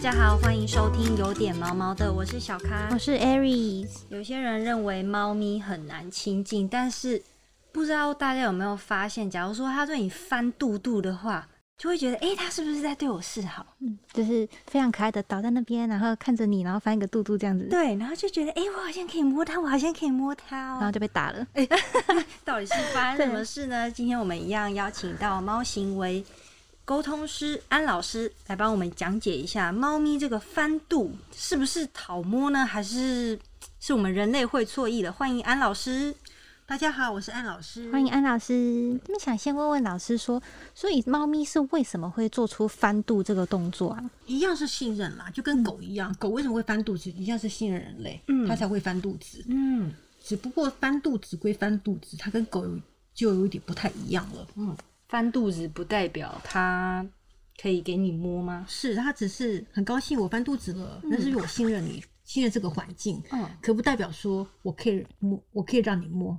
大家好，欢迎收听有点毛毛的，我是小咖我。是 Aries，有些人认为猫咪很难亲近，但是不知道大家有没有发现，假如说它对你翻肚肚的话，就会觉得，哎、它是不是在对我示好？嗯就是非常可爱的倒在那边，然后看着你，然后翻一个肚肚这样子，对，然后就觉得，哎、我好像可以摸它，我好像可以摸它哦然后哦。就被打了。哎 到底是发生什么事呢？今天我们一样邀请到猫行为沟通师安老师来帮我们讲解一下，猫咪这个翻肚是不是讨摸呢，还是是我们人类会错意的？欢迎安老师。大家好，我是安老师。欢迎安老师。那么想先问问老师说，所以猫咪是为什么会做出翻肚这个动作啊？一样是信任啦，就跟狗一样，狗为什么会翻肚子？一样是信任人类，嗯它才会翻肚子。嗯只不过翻肚子归翻肚子，它跟狗就有一点不太一样了。嗯，翻肚子不代表他可以给你摸吗？是，他只是很高兴我翻肚子了，那是因为我信任你，信任这个环境，嗯可不代表说我可以摸，我可以让你摸。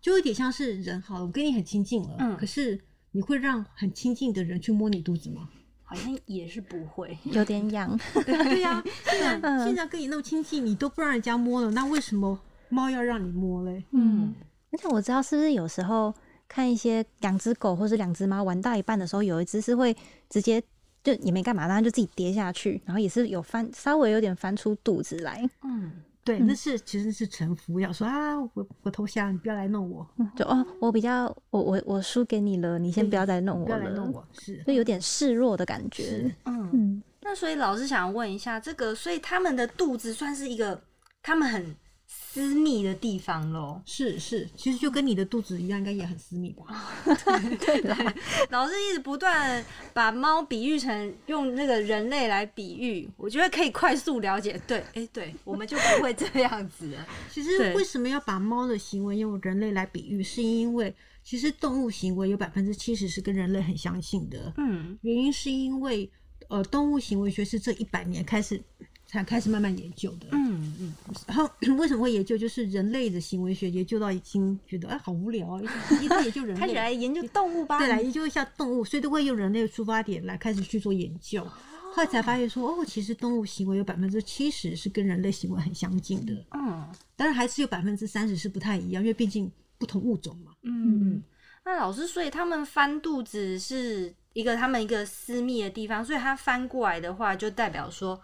就有点像是人好了，我跟你很亲近了，嗯可是你会让很亲近的人去摸你肚子吗？好像也是不会。有点痒，对呀、现在嗯现在跟你那么亲近，你都不让人家摸了，那为什么猫要让你摸嘞？嗯。而且我知道是不是有时候看一些两只狗或是两只猫玩到一半的时候，有一只是会直接就也没干嘛，然后就自己跌下去，然后也是有翻稍微有点翻出肚子来，嗯，对，嗯。那是其实是臣服，要说啊，我我投降，你不要来弄我，就哦，我比较我我我输给你了，你先不要再弄我不要来了，弄。我，是就有点示弱的感觉嗯，那所以老师想问一下，这个所以他们的肚子算是一个他们很私密的地方喽。是是，其实就跟你的肚子一样，应该也很私密吧？对对老师一直不断把猫比喻成用那个人类来比喻，我觉得可以快速了解。对，哎、对，我们就不会这样子了。其实为什么要把猫的行为用人类来比喻？是因为其实动物行为有百分之七十是跟人类很相近的，嗯原因是因为呃，动物行为学是这一百年开始才开始慢慢研究的。嗯嗯，然后 为什么会研究？就是人类的行为学研究到已经觉得哎好无聊，一直一直研究人类，开始来研究动物吧。对，来研究一下动物，所以都会用人类的出发点来开始去做研究。后来才发现说，哦，其实动物行为有百分之七十是跟人类行为很相近的，嗯当然还是有百分之三十是不太一样，因为毕竟不同物种嘛。嗯嗯，那老师，所以他们翻肚子是一个他们一个私密的地方，所以他翻过来的话，就代表说，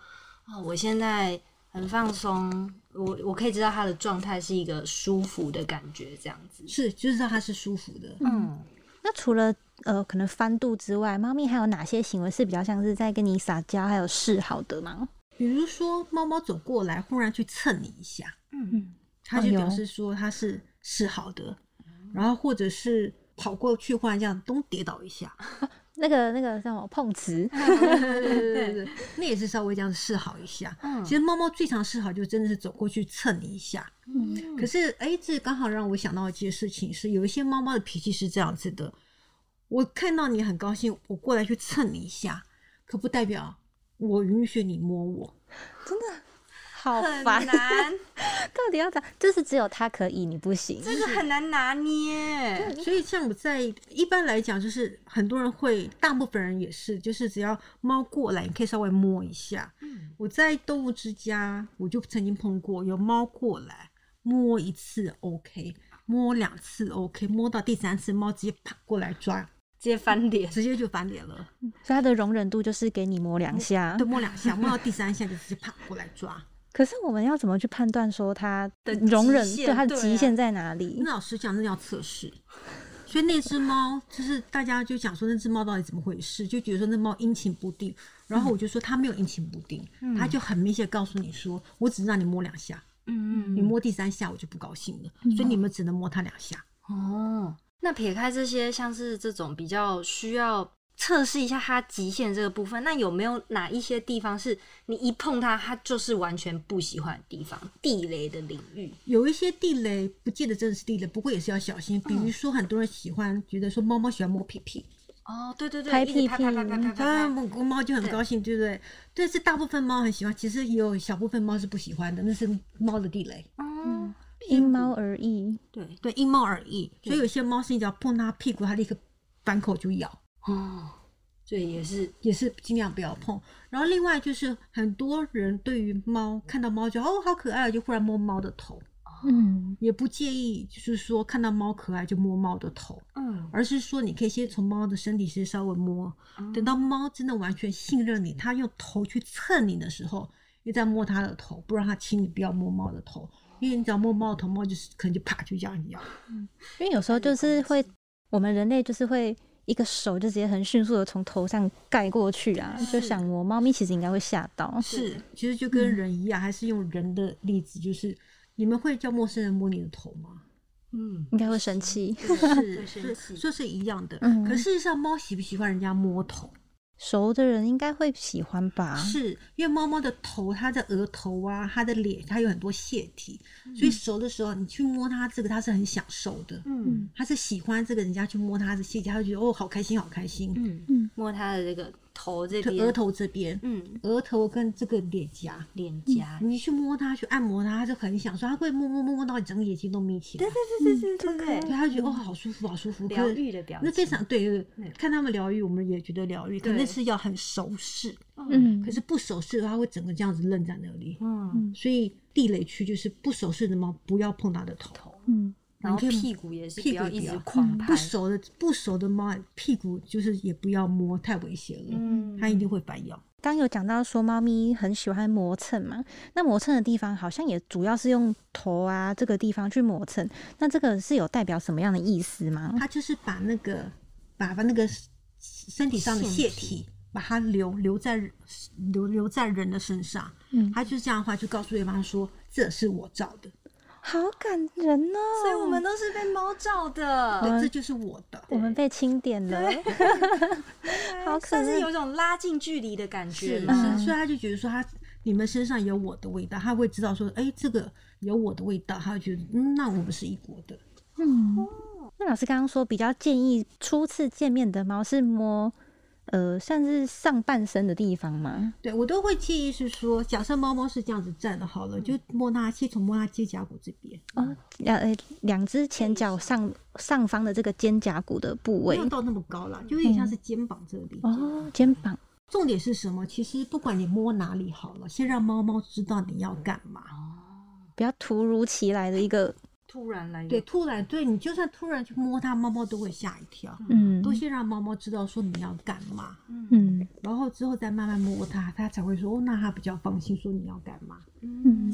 哦，我现在很放松，我我可以知道他的状态是一个舒服的感觉，这样子。是，就知道它是舒服的。嗯那除了呃可能翻肚之外，猫咪还有哪些行为是比较像是在跟你撒娇还有示好的吗？比如说，猫猫走过来，忽然去蹭你一下，嗯它就表示说它是示好的，然后或者是跑过去，忽然这样咚跌倒一下，那个那个叫什么碰瓷？对对对对 对，那也是稍微这样示好一下。嗯其实猫猫最常示好就真的是走过去蹭你一下。嗯可是哎，这刚好让我想到一件事情，是有一些猫猫的脾气是这样子的，我看到你很高兴，我过来去蹭你一下，可不代表我允许你摸我。真的好很烦，难，到底要咋？就是只有他可以，你不行。这个很难拿捏。所以像我在一般来讲，就是很多人会，大部分人也是，就是只要猫过来，你可以稍微摸一下。我在动物之家，我就曾经碰过有猫过来摸一次 OK，摸两次 OK，摸到第三次猫直接啪过来抓，直接翻脸，直接就翻脸了。所以它的容忍度就是给你摸两下对，。摸两下，摸到第三下就直接啪过来抓。可是我们要怎么去判断说它的容忍对它的极限在哪里？那老师讲，那叫测试。所以那只猫就是大家就讲说那只猫到底怎么回事，就觉得说那猫阴晴不定。然后我就说它没有阴晴不定，它就很明显告诉你说，我只让你摸两下，嗯你摸第三下我就不高兴了，所以你们只能摸它两下。哦，那撇开这些，像是这种比较需要测试一下它极限这个部分，那有没有哪一些地方是你一碰它，它就是完全不喜欢的地方？地雷的领域？有一些地雷不见得真的是地雷，不过也是要小心。比如说很多人喜欢觉得说猫猫喜欢摸屁屁，哦，对对对，拍屁屁拍拍拍拍拍它拍拍，摸猫就很高兴，对不对？但是大部分猫很喜欢，其实也有小部分猫是不喜欢的，那是猫的地雷。哦，因猫而异。对，对，因猫而异。所以有些猫是你只要碰它屁股，它立刻反口就咬。哦，所以也是也是尽量不要碰。然后另外就是很多人对于猫看到猫就哦好可爱，就忽然摸猫的头，嗯。也不介意，就是说看到猫可爱就摸猫的头，嗯。而是说你可以先从猫的身体先稍微摸，等到猫真的完全信任你，它用头去蹭你的时候，你再摸它的头，不让它亲你，不要摸猫的头，因为你只要摸猫的头，猫就是可能就啪就这样咬。因为有时候就是会，我们人类就是会一个手就直接很迅速的从头上盖过去啊，就想摸猫咪其实应该会吓到。是，其实就跟人一样，还是用人的例子，就是你们会叫陌生人摸你的头吗？嗯，应该会生气，是生是气说是一样的。嗯可事实上，猫喜不喜欢人家摸头？熟的人应该会喜欢吧？是因为猫猫的头，它的额头啊，它的脸，它有很多腺体，所以熟的时候你去摸它这个，它是很享受的。嗯它是喜欢这个人家去摸它的腺体，它就觉得哦，好开心，好开心。嗯嗯摸它的这个头这边，就额，头这边，嗯，额头跟这个脸颊，脸颊，你去摸它，去按摩它，它就很享受，它会摸摸摸摸到你整个眼睛都眯起来。对对对对对对，对它觉得哦，好舒服，好舒服。疗愈的表那非常对对看他们疗愈，我们也觉得疗愈。可对那是要很熟视，嗯，可是不熟视的话，它会整个这样子愣在那里。嗯，所以地雷区就是不熟视的猫，不要碰它的头。嗯然后屁股也是不要一直屁股也不要狂拍不，熟的不熟的猫，屁股就是也不要摸，太危险了，嗯它一定会反咬。刚有讲到说猫咪很喜欢磨蹭嘛，那磨蹭的地方好像也主要是用头啊这个地方去磨蹭，那这个是有代表什么样的意思吗？它就是把那个把把那个身体上的腺腺体。把它留留在留留在人的身上，嗯它就是这样的话，就告诉对方说这是我造的，好感人哦！所以我们都是被猫照的，对，这就是我的。我们被清点了，好可爱算是有一种拉近距离的感觉是。嘛。是，所以他就觉得说他你们身上有我的味道，他会知道说，哎、这个有我的味道，他会觉得，嗯，那我们是一国的。嗯，那老师刚刚说比较建议初次见面的猫是摸，呃，算是上半身的地方吗？对我都会建议是说，假设猫猫是这样子站的，好了，就摸它，先从摸它肩胛骨这边，哦，两呃两只前脚上上方的这个肩胛骨的部位没有到那么高啦，就有点像是肩膀这里。哦，肩膀重点是什么？其实不管你摸哪里好了，先让猫猫知道你要干嘛。哦比较突如其来的一个，突然来对，突然对你就算突然去摸它，猫猫都会吓一跳。嗯都先让猫猫知道说你要干嘛，嗯然后之后再慢慢摸它，它才会说，哦，那它比较放心，说你要干嘛。嗯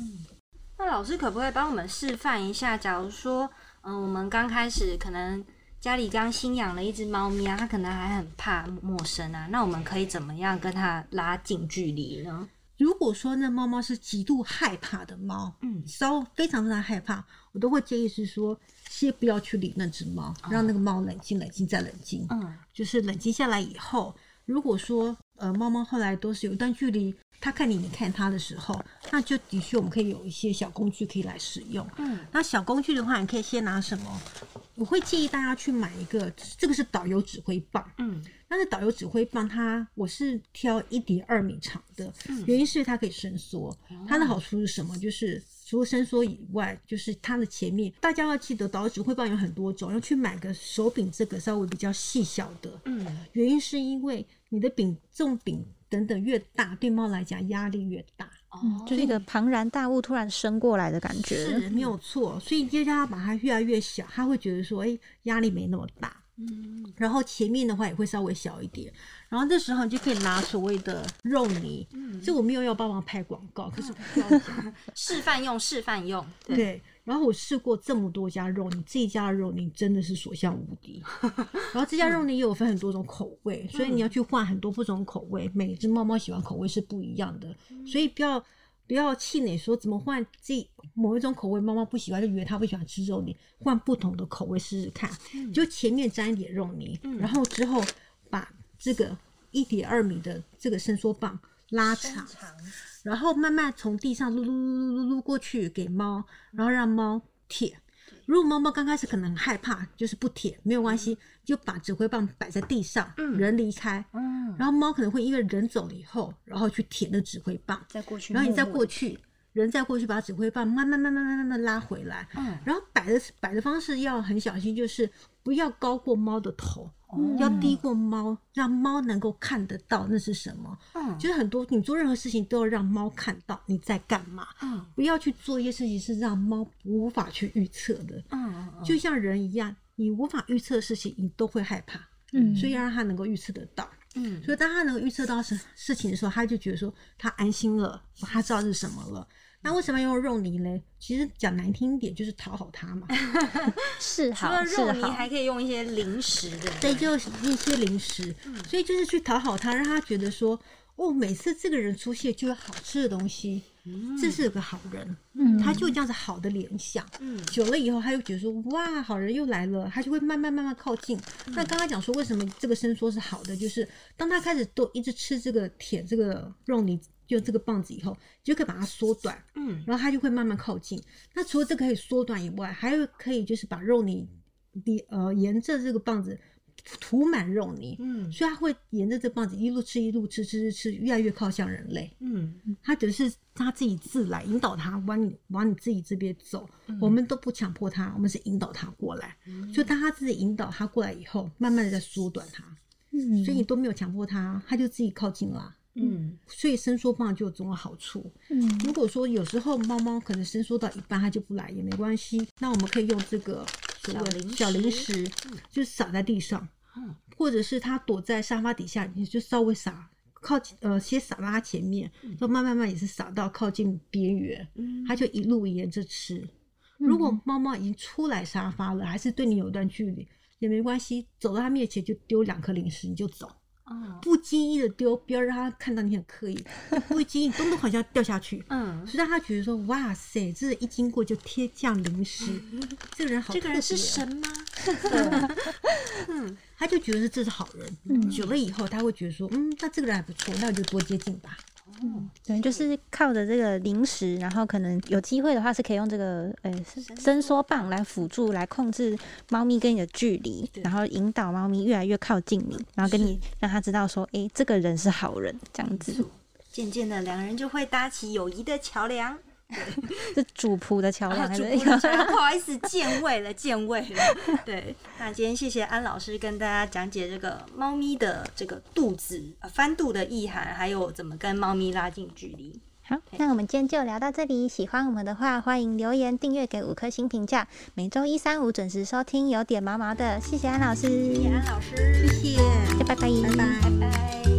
那老师可不可以帮我们示范一下？假如说，嗯，我们刚开始可能家里刚新养了一只猫咪啊，它可能还很怕陌生啊，那我们可以怎么样跟它拉近距离呢？如果说那猫猫是极度害怕的猫，嗯稍非常非常害怕，我都会建议是说，先不要去理那只猫，让那个猫冷静、冷静再冷静。嗯就是冷静下来以后，如果说呃猫猫后来都是有一段距离，它看你，你看它的时候，那就的确我们可以有一些小工具可以来使用。嗯那小工具的话，你可以先拿什么？我会建议大家去买一个，这个是导游指挥棒。嗯但是导游指挥棒它，我是挑一点二米长的，嗯原因是它可以伸缩。它的好处是什么？就是除了伸缩以外，就是它的前面，大家要记得，导游指挥棒有很多种，要去买个手柄这个稍微比较细小的。嗯原因是因为你的柄重柄等等越大，对猫来讲压力越大。哦，就是一个庞然大物突然伸过来的感觉。是没有错，所以就叫它把它越来越小，它会觉得说，哎、压力没那么大。嗯。然后前面的话也会稍微小一点，然后这时候你就可以拿所谓的肉泥，嗯。这我没有要帮忙拍广告，可是我要讲，示范用示范用，对，对。然后我试过这么多家肉泥，这一家的肉泥真的是所向无敌。然后这家肉泥也有分很多种口味，所以你要去换很多不同口味，每只猫猫喜欢口味是不一样的，所以不要不要气馁说怎么换这某一种口味，猫猫不喜欢就以为它不喜欢吃肉泥，换不同的口味试试看。就前面沾一点肉泥，然后之后把这个一点二米的这个伸缩棒拉长，然后慢慢从地上撸撸撸撸撸过去给猫，然后让猫舔。如果猫猫刚开始可能很害怕，就是不舔，没有关系，就把指挥棒摆在地上，人离开，嗯，然后猫可能会因为人走了以后，然后去舔那指挥棒，再过去，然后你再过，去，人再过去把指挥棒慢慢慢慢慢慢慢拉回来，嗯，然后摆的摆的方式要很小心，就是不要高过猫的头，要低过猫，让猫能够看得到那是什么。嗯就是很多你做任何事情都要让猫看到你在干嘛，嗯不要去做一些事情是让猫无法去预测的。就像人一样，你无法预测的事情，你都会害怕，嗯所以要让它能够预测得到。嗯所以当他能够预测到事事情的时候，他就觉得说他安心了，他知道是什么了。那为什么要用肉泥嘞？其实讲难听一点，就是讨好他嘛。是 除了好是肉泥，好，还可以用一些零食的。对，就是一些零食，所以就是去讨好他，让他觉得说，哦，每次这个人出现就有好吃的东西，这是个好人，嗯他就有这样子好的联想。嗯久了以后，他就觉得说，哇，好人又来了，他就会慢慢慢慢靠近。那刚刚讲说，为什么这个伸缩是好的，就是当他开始都一直吃这个舔这个肉泥，就这个棒子以后，你就可以把它缩短，嗯然后它就会慢慢靠近。那除了这个可以缩短以外，还有可以就是把肉泥，你呃沿着这个棒子涂满肉泥，嗯所以它会沿着这棒子一路吃一路吃吃吃吃，越来越靠向人类。嗯它只是它自己自来引导它往你往你自己这边走，我们都不强迫它，我们是引导它过来。所以当它自己引导它过来以后，慢慢的在缩短它，嗯所以你都没有强迫它，它就自己靠近了。嗯所以伸缩棒就有这种好处。嗯如果说有时候猫猫可能伸缩到一半它就不来也没关系，那我们可以用这个所谓小零小零食食，就是撒在地上，嗯或者是它躲在沙发底下，你就稍微撒。靠近呃，先撒到它前面，就慢慢慢也是撒到靠近边缘，嗯它就一路沿着吃。如果猫猫已经出来沙发了，还是对你有一段距离，也没关系，走到它面前就丢两颗零食，你就走。哦不经意的丢，不要让他看到你很刻意，不经意咚咚好像掉下去，嗯，所以让他觉得说，哇塞，这一经过就贴降临时，这个人好这个人是神吗？嗯。他就觉得这是好人。久了以后，他会觉得说，嗯，那这个人还不错，那我就多接近吧。对，就是靠着这个零食，然后可能有机会的话，是可以用这个呃伸缩棒来辅助，来控制猫咪跟你的距离，然后引导猫咪越来越靠近你，然后跟你让它知道说，诶，这个人是好人，这样子。渐渐的，两人就会搭起友谊的桥梁。是主仆的桥梁啊，主还是播的桥梁，不好意思，见位了，见位了。对，那今天谢谢安老师跟大家讲解这个猫咪的这个肚子、呃、翻肚的意涵，还有怎么跟猫咪拉近距离。好，那我们今天就聊到这里。喜欢我们的话，欢迎留言、订阅、给五颗星评价。每周一、三、五准时收听，有点毛毛的。谢谢安老师，谢谢安老师，谢谢，拜拜，拜拜。拜拜。